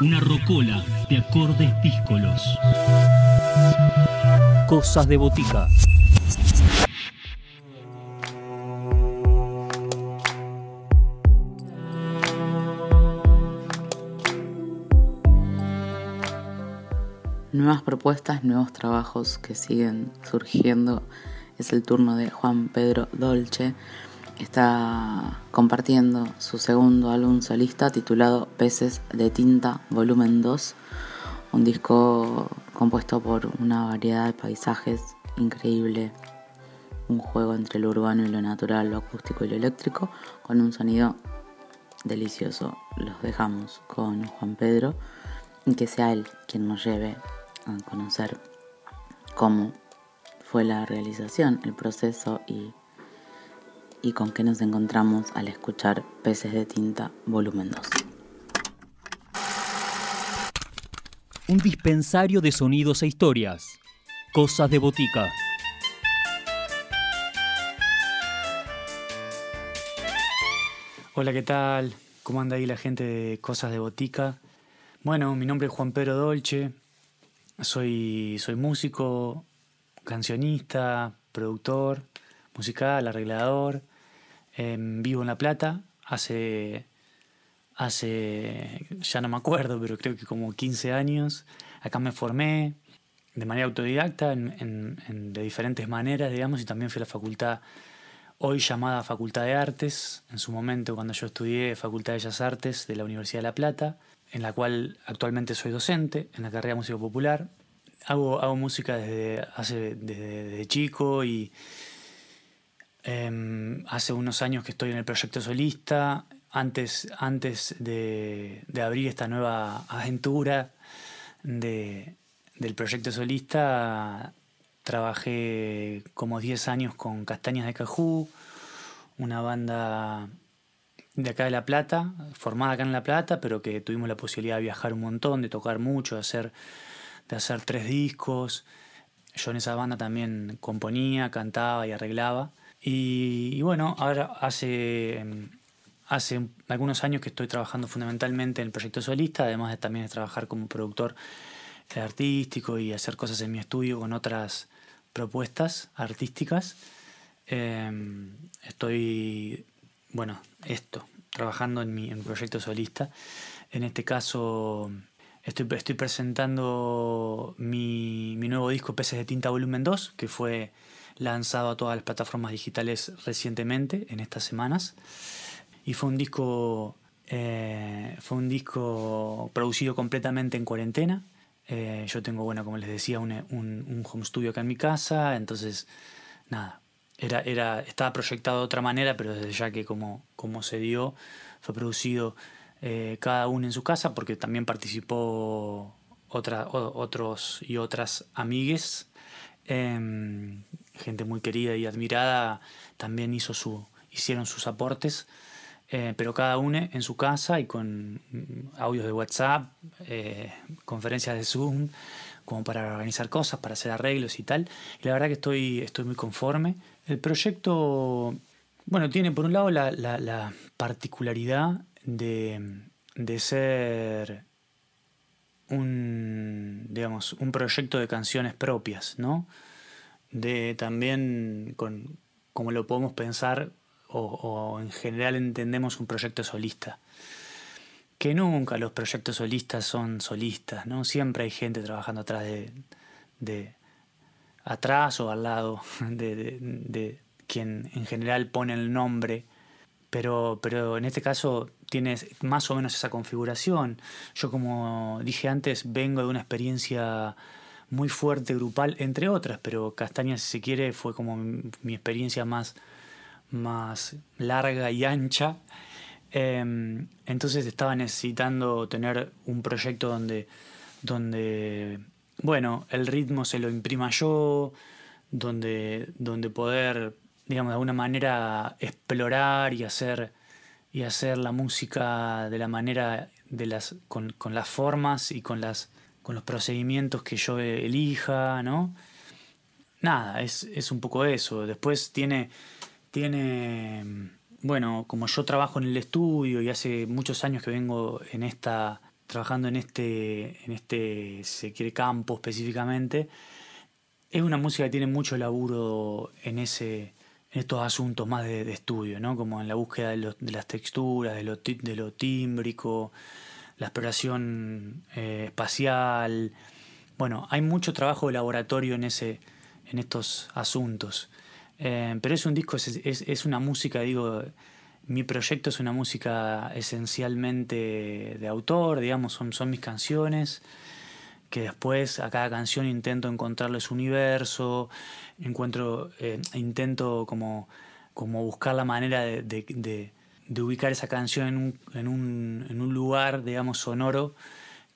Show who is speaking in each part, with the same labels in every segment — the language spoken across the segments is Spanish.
Speaker 1: Una rocola de acordes díscolos. Cosas de botica.
Speaker 2: Nuevas propuestas, nuevos trabajos que siguen surgiendo. Es el turno de Juan Pedro Dolce. Está compartiendo su segundo álbum solista titulado Peces de Tinta, volumen 2. Un disco compuesto por una variedad de paisajes increíble. Un juego entre lo urbano y lo natural, lo acústico y lo eléctrico, con un sonido delicioso. Los dejamos con Juan Pedro y que sea él quien nos lleve a conocer cómo fue la realización, el proceso y, y con qué nos encontramos al escuchar Peces de Tinta volumen 2.
Speaker 1: Un dispensario de sonidos e historias. Cosas de botica.
Speaker 3: Hola, ¿qué tal? ¿Cómo anda ahí la gente de Cosas de Botica? Bueno, mi nombre es Juan Pedro Dolce, soy, soy músico, cancionista, productor, musical, arreglador. Vivo en La Plata hace, hace, ya no me acuerdo, pero creo que como 15 años. Acá me formé de manera autodidacta en, de diferentes maneras, digamos, y también fui a la facultad, hoy llamada Facultad de Artes, en su momento cuando yo estudié Facultad de Bellas Artes de la Universidad de La Plata en la cual actualmente soy docente en la carrera de música popular. Hago, hago música desde, hace, desde, chico y em, hace unos años que estoy en el proyecto solista. Antes, antes de, abrir esta nueva aventura de, del proyecto solista, trabajé como 10 años con Castañas de Cajú, una banda de acá de La Plata, formada acá en La Plata, pero que tuvimos la posibilidad de viajar un montón, de tocar mucho, de hacer, de hacer tres discos. Yo en esa banda también componía, cantaba y arreglaba. Y, bueno, ahora hace, hace algunos años que estoy trabajando fundamentalmente en el proyecto solista, además de también trabajar como productor artístico y hacer cosas en mi estudio con otras propuestas artísticas. Em, estoy bueno, esto, trabajando en mi, proyecto solista. En este caso estoy, estoy presentando mi, nuevo disco Peces de Tinta Volumen 2, que fue lanzado a todas las plataformas digitales recientemente, en estas semanas. Y fue un disco, eh, fue un disco producido completamente en cuarentena. Eh, yo tengo, bueno, como les decía, un, un home studio acá en mi casa, entonces, nada, era, era, estaba proyectado de otra manera, pero desde ya que como, como se dio, fue producido eh, cada uno en su casa, porque también participó otra, otros y otras amigues, em, gente muy querida y admirada, también hizo su, hicieron sus aportes, eh, pero cada uno en su casa y con mm, audios de WhatsApp, eh, conferencias de Zoom, como para organizar cosas, para hacer arreglos y tal. Y la verdad que estoy, estoy muy conforme. El proyecto, bueno, tiene por un lado la, particularidad de, ser un, digamos, un proyecto de canciones propias, ¿no? De también, con, como lo podemos pensar, o, en general entendemos un proyecto solista. Que nunca los proyectos solistas son solistas, ¿no? Siempre hay gente trabajando atrás de atrás o al lado de, quien en general pone el nombre, pero, pero en este caso tienes más o menos esa configuración. Yo como dije antes, vengo de una experiencia muy fuerte grupal, entre otras, pero Castaña, si se quiere, fue como mi, experiencia más, más larga y ancha. Em, entonces estaba necesitando tener un proyecto donde, donde bueno, el ritmo se lo imprima yo, donde, donde poder, digamos, de alguna manera explorar y hacer, y hacer la música de la manera, de las, con, con las formas y con, las, con los procedimientos que yo elija, ¿no? Nada, es, es un poco eso. Después tiene, tiene, bueno, como yo trabajo en el estudio y hace muchos años que vengo en esta trabajando en este, en este, se campo específicamente, es una música que tiene mucho laburo en ese en estos asuntos más de, estudio, ¿no? como en la búsqueda de, las texturas, de lo, de lo, tímbrico, la exploración eh, espacial. Bueno, hay mucho trabajo de laboratorio en, ese, en estos asuntos. Eh, pero es un disco, es, es, una música, digo, mi proyecto es una música esencialmente de autor, digamos, son, son mis canciones que después a cada canción intento encontrarle su universo, encuentro, eh, intento como, como buscar la manera de, ubicar esa canción en un, lugar, digamos, sonoro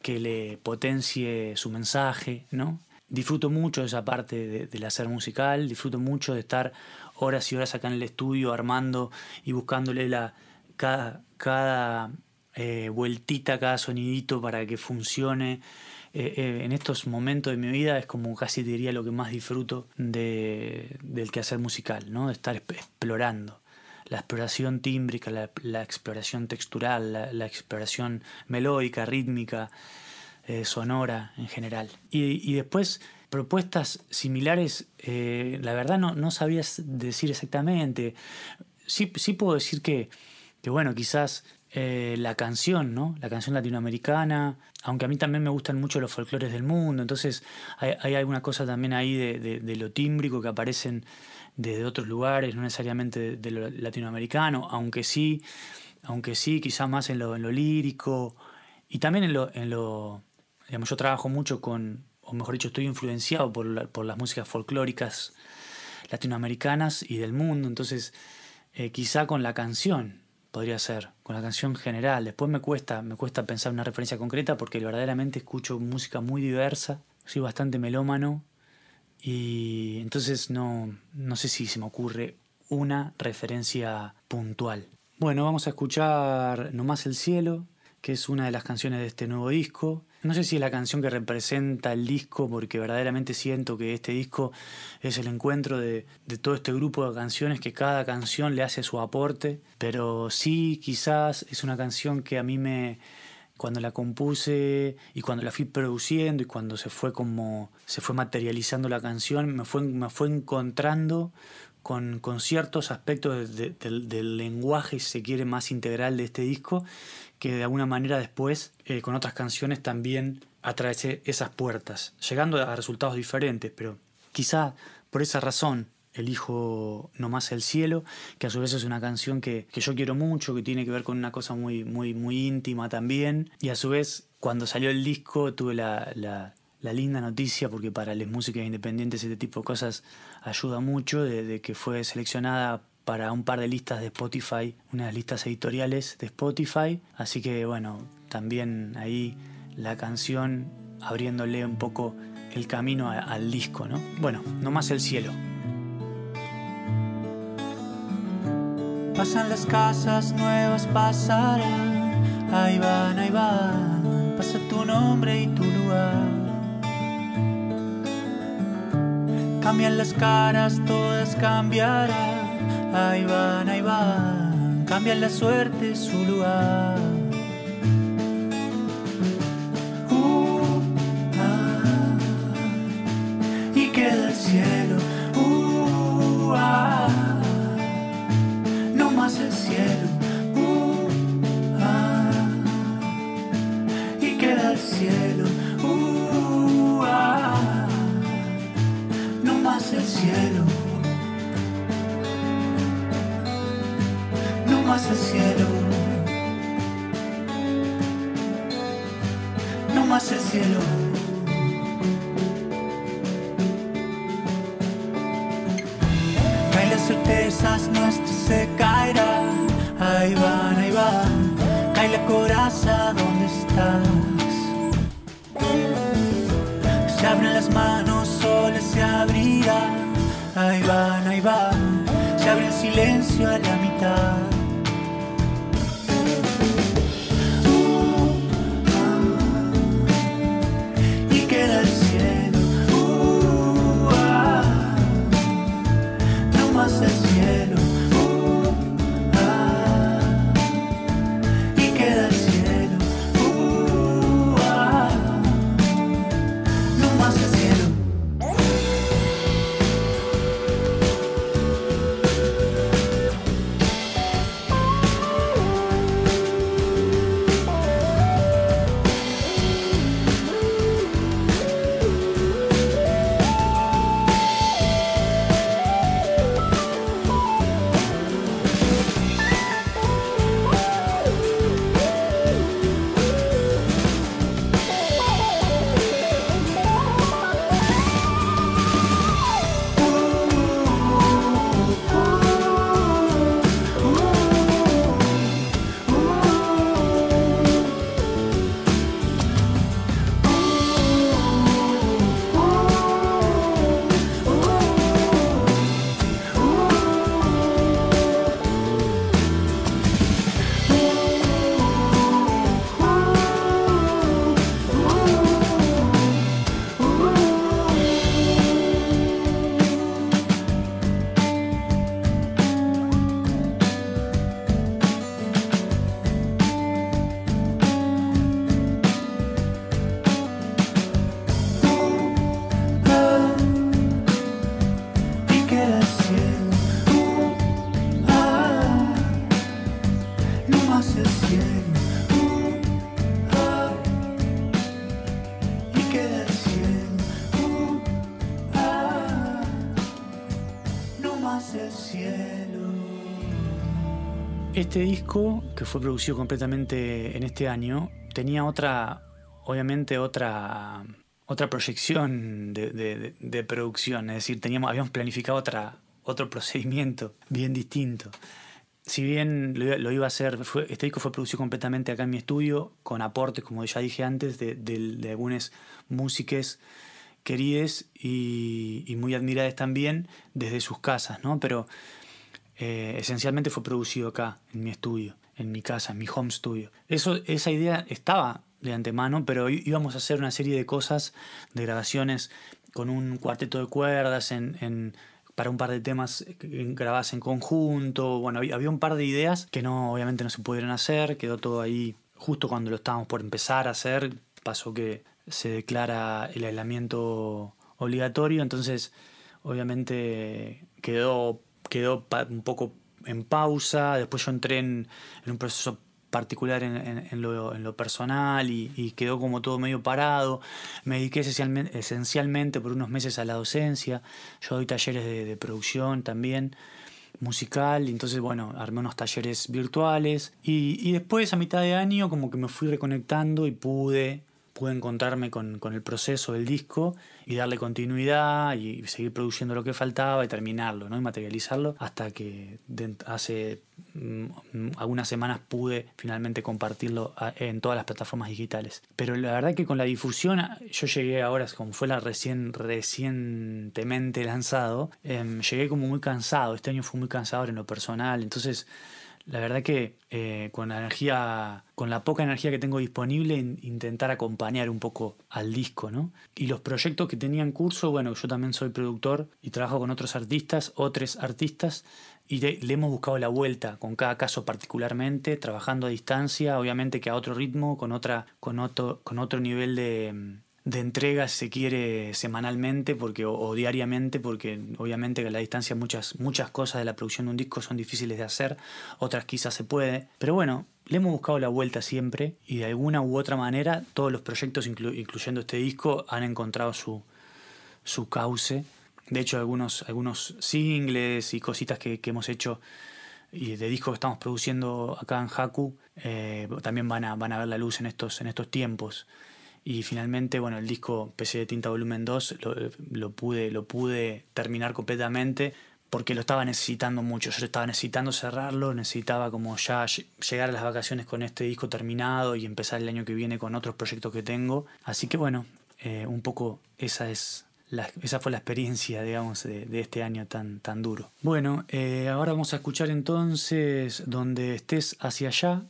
Speaker 3: que le potencie su mensaje, ¿no? Disfruto mucho de esa parte del hacer musical, disfruto mucho de estar horas y horas acá en el estudio armando y buscándole la, cada, cada eh, vueltita, cada sonidito para que funcione eh, eh, en estos momentos de mi vida es como casi diría lo que más disfruto de, del quehacer musical, ¿no? de estar explorando. La exploración tímbrica, la, exploración textural, la, exploración melódica, rítmica, eh, sonora en general. Y, después propuestas similares, la verdad no, no sabías decir exactamente. Sí, sí puedo decir que, que bueno, quizás eh, la canción, ¿no? La canción latinoamericana, aunque a mí también me gustan mucho los folclores del mundo, entonces hay, alguna cosa también ahí de, lo tímbrico que aparecen desde otros lugares, no necesariamente de, lo latinoamericano, aunque sí, aunque sí, quizás más en lo, en lo lírico y también en lo, en lo, digamos, yo trabajo mucho con, o mejor dicho, estoy influenciado por, por las músicas folclóricas latinoamericanas y del mundo, entonces eh, quizá con la canción, podría ser, con la canción general. Después me cuesta, me cuesta pensar una referencia concreta porque verdaderamente escucho música muy diversa, soy bastante melómano y entonces no, no sé si se me ocurre una referencia puntual. Bueno, vamos a escuchar Nomás el cielo, que es una de las canciones de este nuevo disco. No sé si es la canción que representa el disco, porque verdaderamente siento que este disco es el encuentro de, todo este grupo de canciones que cada canción le hace su aporte, pero sí quizás es una canción que a mí me, cuando la compuse y cuando la fui produciendo y cuando se fue como se fue materializando la canción, me fue, me fue encontrando con, ciertos aspectos del, del lenguaje, si se quiere, más integral de este disco que de alguna manera después eh, con otras canciones también atravesé esas puertas, llegando a resultados diferentes, pero quizá por esa razón elijo Nomás el cielo, que a su vez es una canción que, yo quiero mucho, que tiene que ver con una cosa muy, muy, muy íntima también, y a su vez cuando salió el disco tuve la, la, linda noticia, porque para las músicas independientes este tipo de cosas ayuda mucho, de que fue seleccionada para un par de listas de Spotify, unas listas editoriales de Spotify. Así que bueno, también ahí la canción abriéndole un poco el camino al disco, ¿no? Bueno, no más el cielo.
Speaker 4: Pasan las casas nuevas, pasarán. Ahí van, ahí van. Pasa tu nombre y tu lugar. Cambian las caras, todas cambiarán Ahí van, ahí van, cambian la suerte su lugar. Uh, ah, y queda el cielo. No el cielo. Uh, ah, y queda el cielo. Uh, ah, no más el cielo. más el cielo. No más el cielo. Se abren las manos, soles se abrirán. Ahí van, ahí van. Se abre el silencio a la mitad.
Speaker 3: Este disco, que fue producido completamente en este año, tenía otra, obviamente otra, otra proyección de, producción, es decir, teníamos, habíamos planificado otra, otro procedimiento bien distinto. Si bien lo, iba- a hacer, este disco fue producido completamente acá en mi estudio, con aportes, como ya dije antes, de, de, algunas músicas queridas y, y muy admiradas también desde sus casas, ¿no? Pero eh, esencialmente fue producido acá, en mi estudio, en mi casa, en mi home studio. Eso, esa idea estaba de antemano, pero íbamos a hacer una serie de cosas, de grabaciones con un cuarteto de cuerdas, en, en- para un par de temas que- grabadas en conjunto. Bueno, había un par de ideas que no, obviamente no se pudieron hacer, quedó todo ahí justo cuando lo estábamos por empezar a hacer, pasó que se declara el aislamiento obligatorio, entonces obviamente quedó, quedó un poco en pausa, después yo entré en, un proceso particular en, lo, personal y, quedó como todo medio parado. Me dediqué esencialmente, por unos meses a la docencia, yo doy talleres de, de producción también musical, entonces bueno, armé unos talleres virtuales y después a mitad de año como que me fui reconectando y pude, pude encontrarme con, con el proceso del disco y darle continuidad y seguir produciendo lo que faltaba y terminarlo, ¿no? y materializarlo hasta que hace mm, algunas semanas pude finalmente compartirlo a- en todas las plataformas digitales. Pero la verdad que con la difusión, yo llegué ahora, como fue la recién, recientemente lanzado, em, llegué como muy cansado, este año fue muy cansador en lo personal, entonces la verdad que eh, con la energía, con la poca energía que tengo disponible, in- intentar acompañar un poco al disco, ¿no? Y los proyectos que tenía en curso, bueno, yo también soy productor y trabajo con otros artistas, otros artistas, y de- le hemos buscado la vuelta con cada caso particularmente, trabajando a distancia, obviamente que a otro ritmo, con otra, con otro, con otro nivel de, de entrega, si se quiere, semanalmente porque, o, diariamente, porque obviamente que a la distancia muchas, muchas cosas de la producción de un disco son difíciles de hacer, otras quizás se puede. Pero bueno, le hemos buscado la vuelta siempre y de alguna u otra manera todos los proyectos, inclu- incluyendo este disco, han encontrado su, su cauce. De hecho, algunos, algunos singles y cositas que, que hemos hecho y de discos que estamos produciendo acá en Haku eh, también van a, van a ver la luz en estos, en estos tiempos. Y finalmente, bueno, el disco PC de Tinta Volumen 2 lo, lo pude, lo pude terminar completamente porque lo estaba necesitando mucho. Yo estaba necesitando cerrarlo, necesitaba como ya lle- llegar a las vacaciones con este disco terminado y empezar el año que viene con otros proyectos que tengo. Así que bueno, eh, un poco esa es esa fue la experiencia, digamos, de, este año tan, tan duro. Bueno, eh, ahora vamos a escuchar entonces Donde estés hacia allá,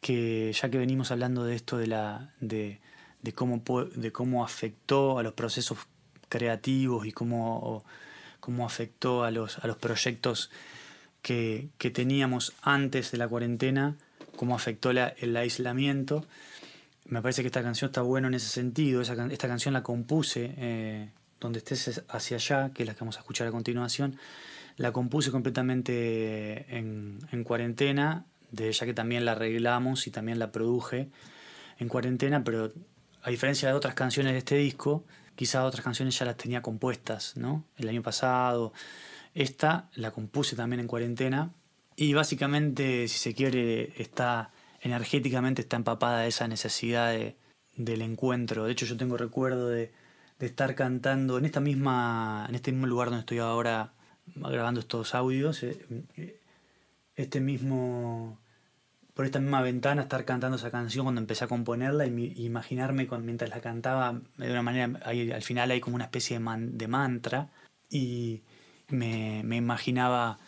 Speaker 3: que ya que venimos hablando de esto de la de cómo de cómo afectó a los procesos creativos y cómo, cómo afectó a los, a los proyectos que, que teníamos antes de la cuarentena, cómo afectó la- el aislamiento. Me parece que esta canción está buena en ese sentido. Esta canción la compuse eh, donde estés hacia allá, que es la que vamos a escuchar a continuación. La compuse completamente en, en cuarentena, de, ya que también la arreglamos y también la produje en cuarentena, pero a diferencia de otras canciones de este disco, quizás otras canciones ya las tenía compuestas, ¿no? El año pasado. Esta la compuse también en cuarentena y básicamente, si se quiere, está energéticamente está empapada de esa necesidad de- del encuentro. De hecho, yo tengo recuerdo de, de estar cantando en esta misma, en este mismo lugar donde estoy ahora grabando estos audios, eh, eh, este mismo, por esta misma ventana, estar cantando esa canción cuando empecé a componerla y imaginarme con, mientras la cantaba, de una manera, al final hay como una especie de, man- de mantra y me, imaginaba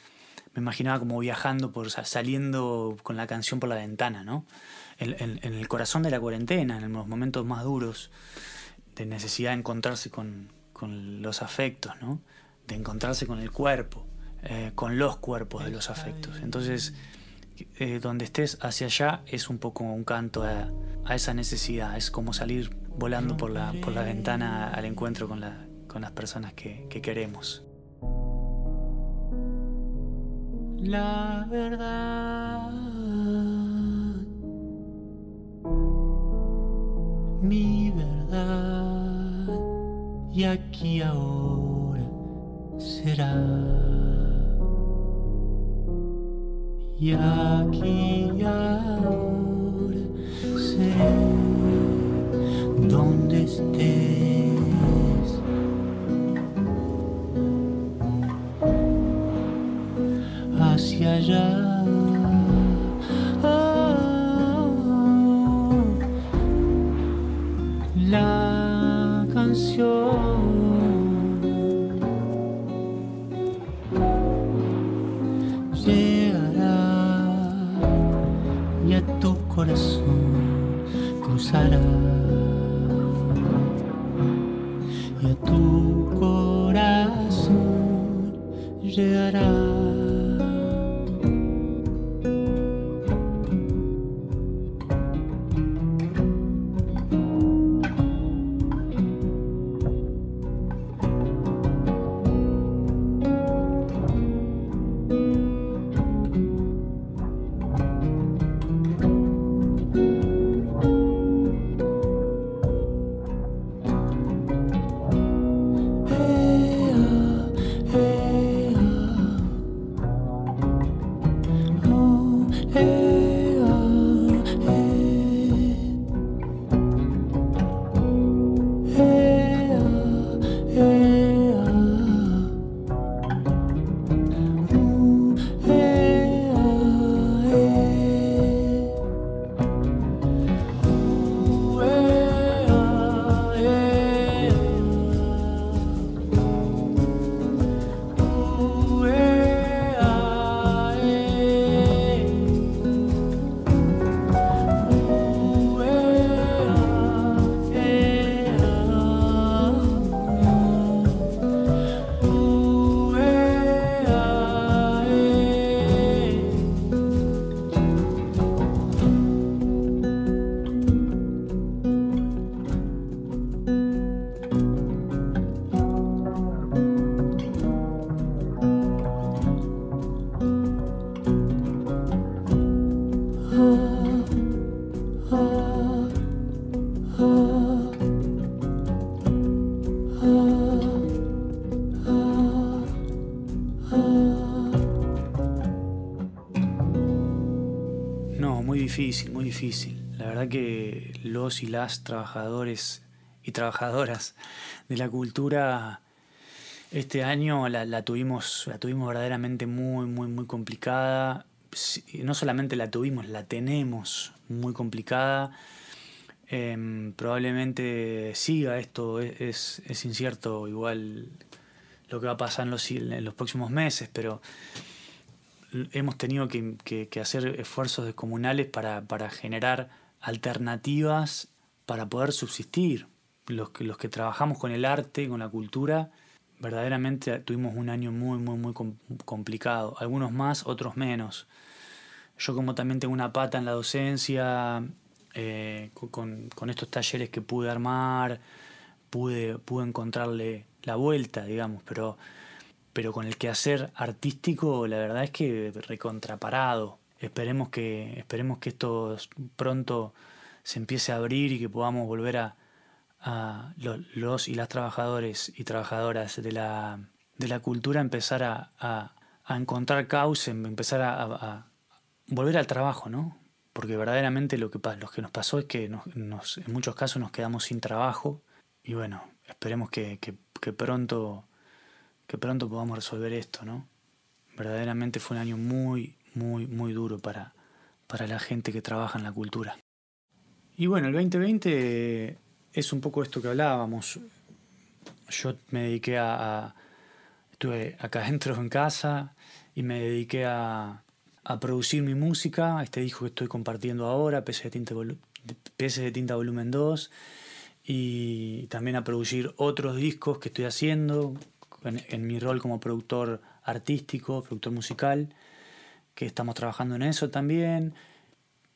Speaker 3: me imaginaba como viajando por sa- saliendo con la canción por la ventana, ¿no? En, el corazón de la cuarentena, en los momentos más duros de necesidad de encontrarse con, con los afectos, ¿no? De encontrarse con el cuerpo, eh, con los cuerpos de los afectos. Entonces, eh, donde estés hacia allá es un poco un canto a, esa necesidad, es como salir volando por la, por la ventana al encuentro con, la, con las personas que, que queremos.
Speaker 4: La verdad. Mi verdad. Y aquí ahora será. Y aquí ahora seré donde estés. sarà.
Speaker 3: Difícil, muy difícil. La verdad que los y las trabajadores y trabajadoras de la cultura este año la, tuvimos, la tuvimos verdaderamente muy, muy, muy complicada. No solamente la tuvimos, la tenemos muy complicada. Em, probablemente siga esto, es, es, incierto igual lo que va a pasar en los, en los próximos meses, pero hemos tenido que, hacer esfuerzos descomunales para, generar alternativas para poder subsistir. Los que, los que trabajamos con el arte, con la cultura, verdaderamente tuvimos un año muy, muy, muy complicado. Algunos más, otros menos. Yo como también tengo una pata en la docencia, eh, con, con, estos talleres que pude armar, pude, pude encontrarle la vuelta, digamos, pero pero con el quehacer artístico la verdad es que recontraparado. Esperemos que, esperemos que esto pronto se empiece a abrir y que podamos volver a, los, y las trabajadores y trabajadoras de la, de la cultura empezar a, a, encontrar cauce, empezar a, volver al trabajo, ¿no? Porque verdaderamente lo que, que nos pasó es que nos, en muchos casos nos quedamos sin trabajo y bueno, esperemos que, que pronto que pronto podamos resolver esto, ¿no? Verdaderamente fue un año muy, muy, muy duro para, para la gente que trabaja en la cultura. Y bueno, el 2020 es un poco esto que hablábamos. Yo me dediqué a, estuve acá adentro en casa y me dediqué a, a, producir mi música, este disco que estoy compartiendo ahora, PS de Tinta, PS de Tinta Volumen 2, y también a producir otros discos que estoy haciendo, en, mi rol como productor artístico, productor musical, que estamos trabajando en eso también.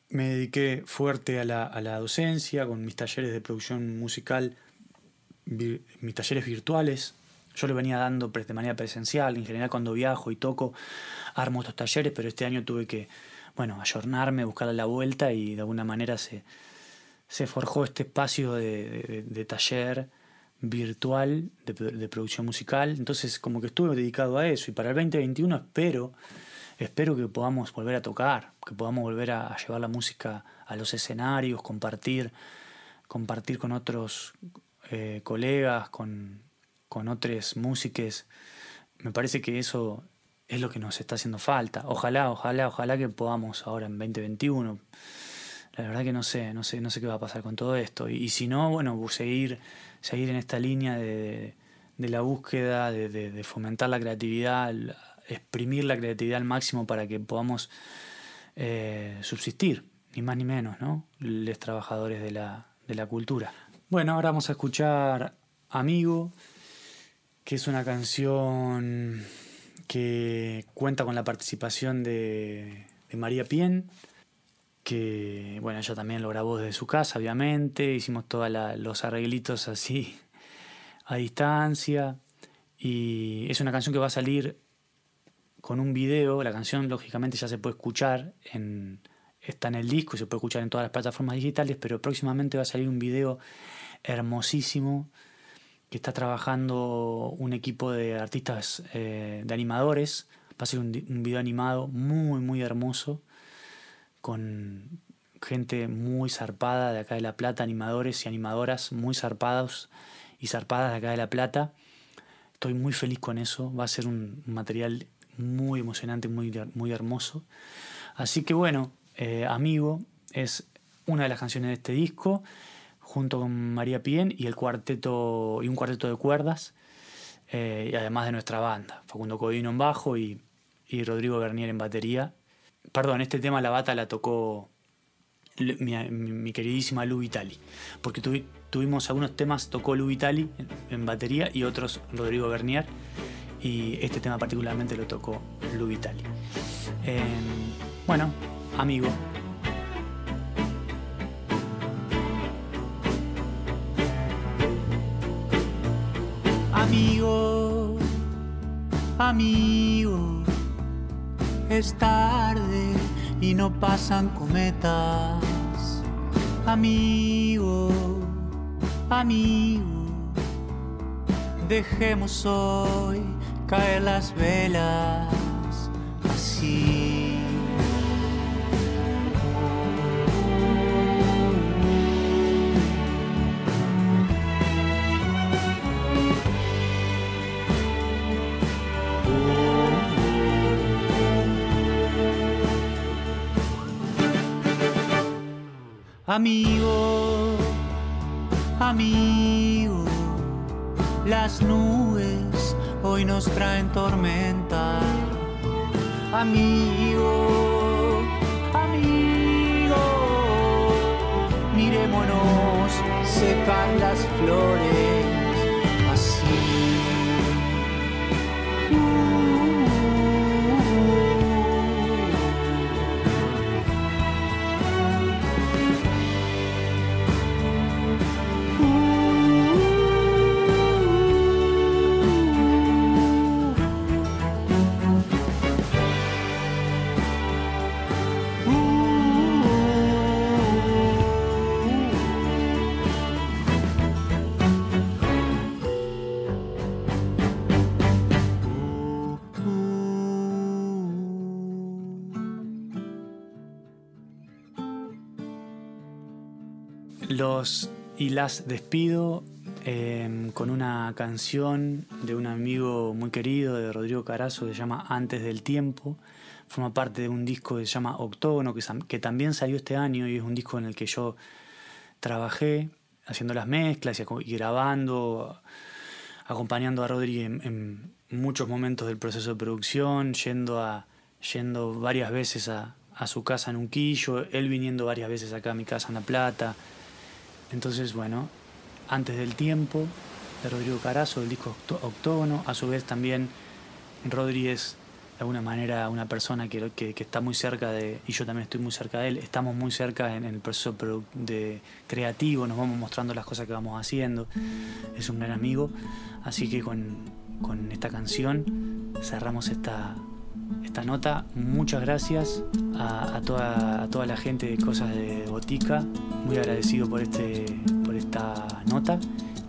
Speaker 3: Me dediqué fuerte a la, docencia con mis talleres de producción musical, mis talleres virtuales. Yo lo venía dando de manera presencial, en general cuando viajo y toco, armo estos talleres, pero este año tuve que, bueno, ayornarme, buscarle la vuelta y de alguna manera se, se forjó este espacio de taller virtual de, producción musical. Entonces, como que estuve dedicado a eso. Y para el 2021 espero, espero que podamos volver a tocar, que podamos volver a, llevar la música a los escenarios, compartir, compartir con otros eh, colegas, con, con otros músicos. Me parece que eso es lo que nos está haciendo falta. Ojalá, ojalá, ojalá que podamos ahora en 2021 la verdad que no sé, no sé, no sé qué va a pasar con todo esto. Y, si no, bueno, seguir, seguir en esta línea de, la búsqueda, de, fomentar la creatividad, exprimir la creatividad al máximo para que podamos eh, subsistir, ni más ni menos, ¿no? Los trabajadores de la, de la cultura. Bueno, ahora vamos a escuchar Amigo, que es una canción que cuenta con la participación de, de María Pien que bueno, ella también lo grabó desde su casa, obviamente, hicimos todos los arreglitos así a distancia y es una canción que va a salir con un video, la canción lógicamente ya se puede escuchar, en, está en el disco, se puede escuchar en todas las plataformas digitales, pero próximamente va a salir un video hermosísimo que está trabajando un equipo de artistas, eh, de animadores, va a ser un video animado muy, muy hermoso con gente muy zarpada de acá de La Plata, animadores y animadoras muy zarpados y zarpadas de acá de La Plata. Estoy muy feliz con eso, va a ser un material muy emocionante, muy, muy hermoso. Así que bueno, eh, Amigo es una de las canciones de este disco, junto con María Pien y el cuarteto y un cuarteto de cuerdas, eh, y además de nuestra banda, Facundo Codino en bajo y, y Rodrigo Bernier en batería Perdón, este tema la bata la tocó mi, queridísima Lu Vitali. Porque tuvimos algunos temas, tocó Lu Vitali en, batería y otros Rodrigo Bernier. Y este tema particularmente lo tocó Lu Vitali. Em, bueno, amigo.
Speaker 4: Amigo, amigo es tarde y no pasan cometas. Amigo, amigo, dejemos hoy caer las velas así. Amigo, amigo, las nubes hoy nos traen tormenta. Amigo, amigo, miremonos secar las flores
Speaker 3: Y las despido em, con una canción de un amigo muy querido de Rodrigo Carazo que se llama Antes del Tiempo. Forma parte de un disco que se llama Octógono, que, también salió este año y es un disco en el que yo trabajé haciendo las mezclas y, grabando, acompañando a Rodrigo en, muchos momentos del proceso de producción, yendo, a, yendo varias veces a, a su casa en Unquillo, él viniendo varias veces acá a mi casa en La Plata entonces, bueno, antes del tiempo de Rodrigo Carazo, el disco Octógono, a su vez también Rodríguez de alguna manera una persona que, que, está muy cerca de, y yo también estoy muy cerca de él, estamos muy cerca en, el proceso de creativo, nos vamos mostrando las cosas que vamos haciendo, es un gran amigo, así que con, con esta canción cerramos esta, esta nota. Muchas gracias a, toda, toda, la gente de Cosas de Botica. Muy agradecido por, este, por esta nota.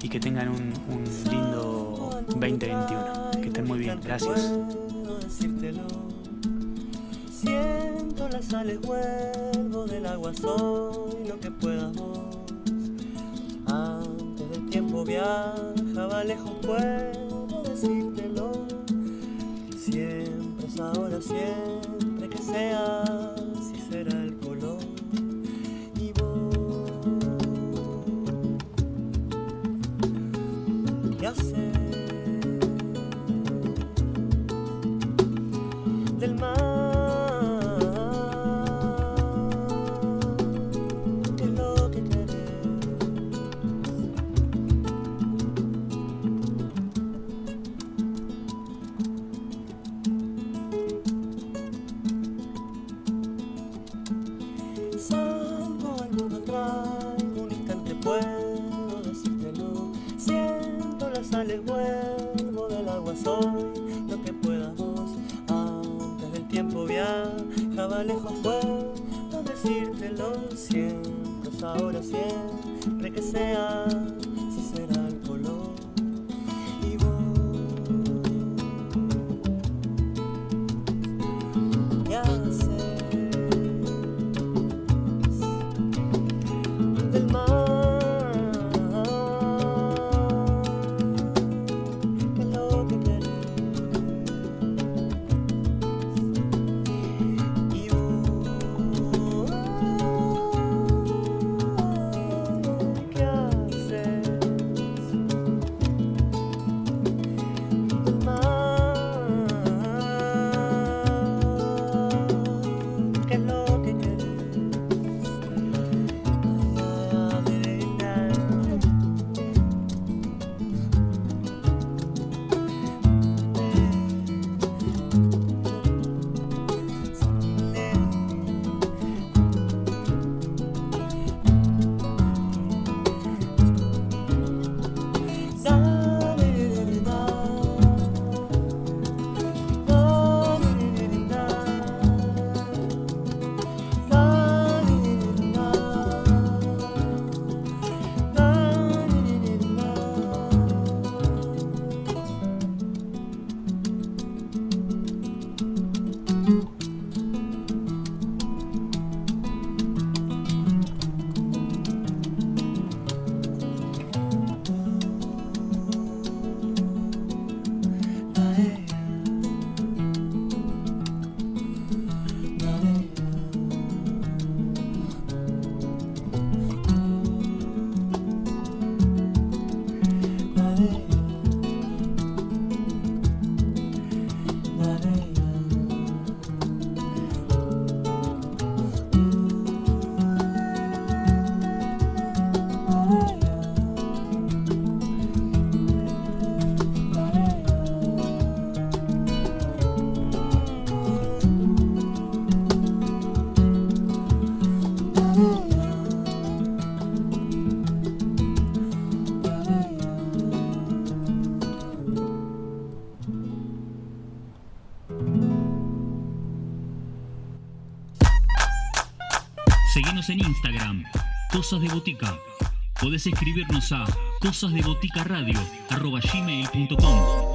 Speaker 3: y que tengan un, un lindo 2021. Que estén muy bien, gracias.
Speaker 5: Siento las sales, vuelvo del agua, soy lo que puedas vos. Antes del tiempo viajaba lejos, puedo decírtelo. Ahora, siempre que sea, viajaba lejos, puedo decírtelo. Siempre ahora, siempre que sea,
Speaker 1: Cosas de Botica. Podés escribirnos a cosasdeboticaradio.gmail.com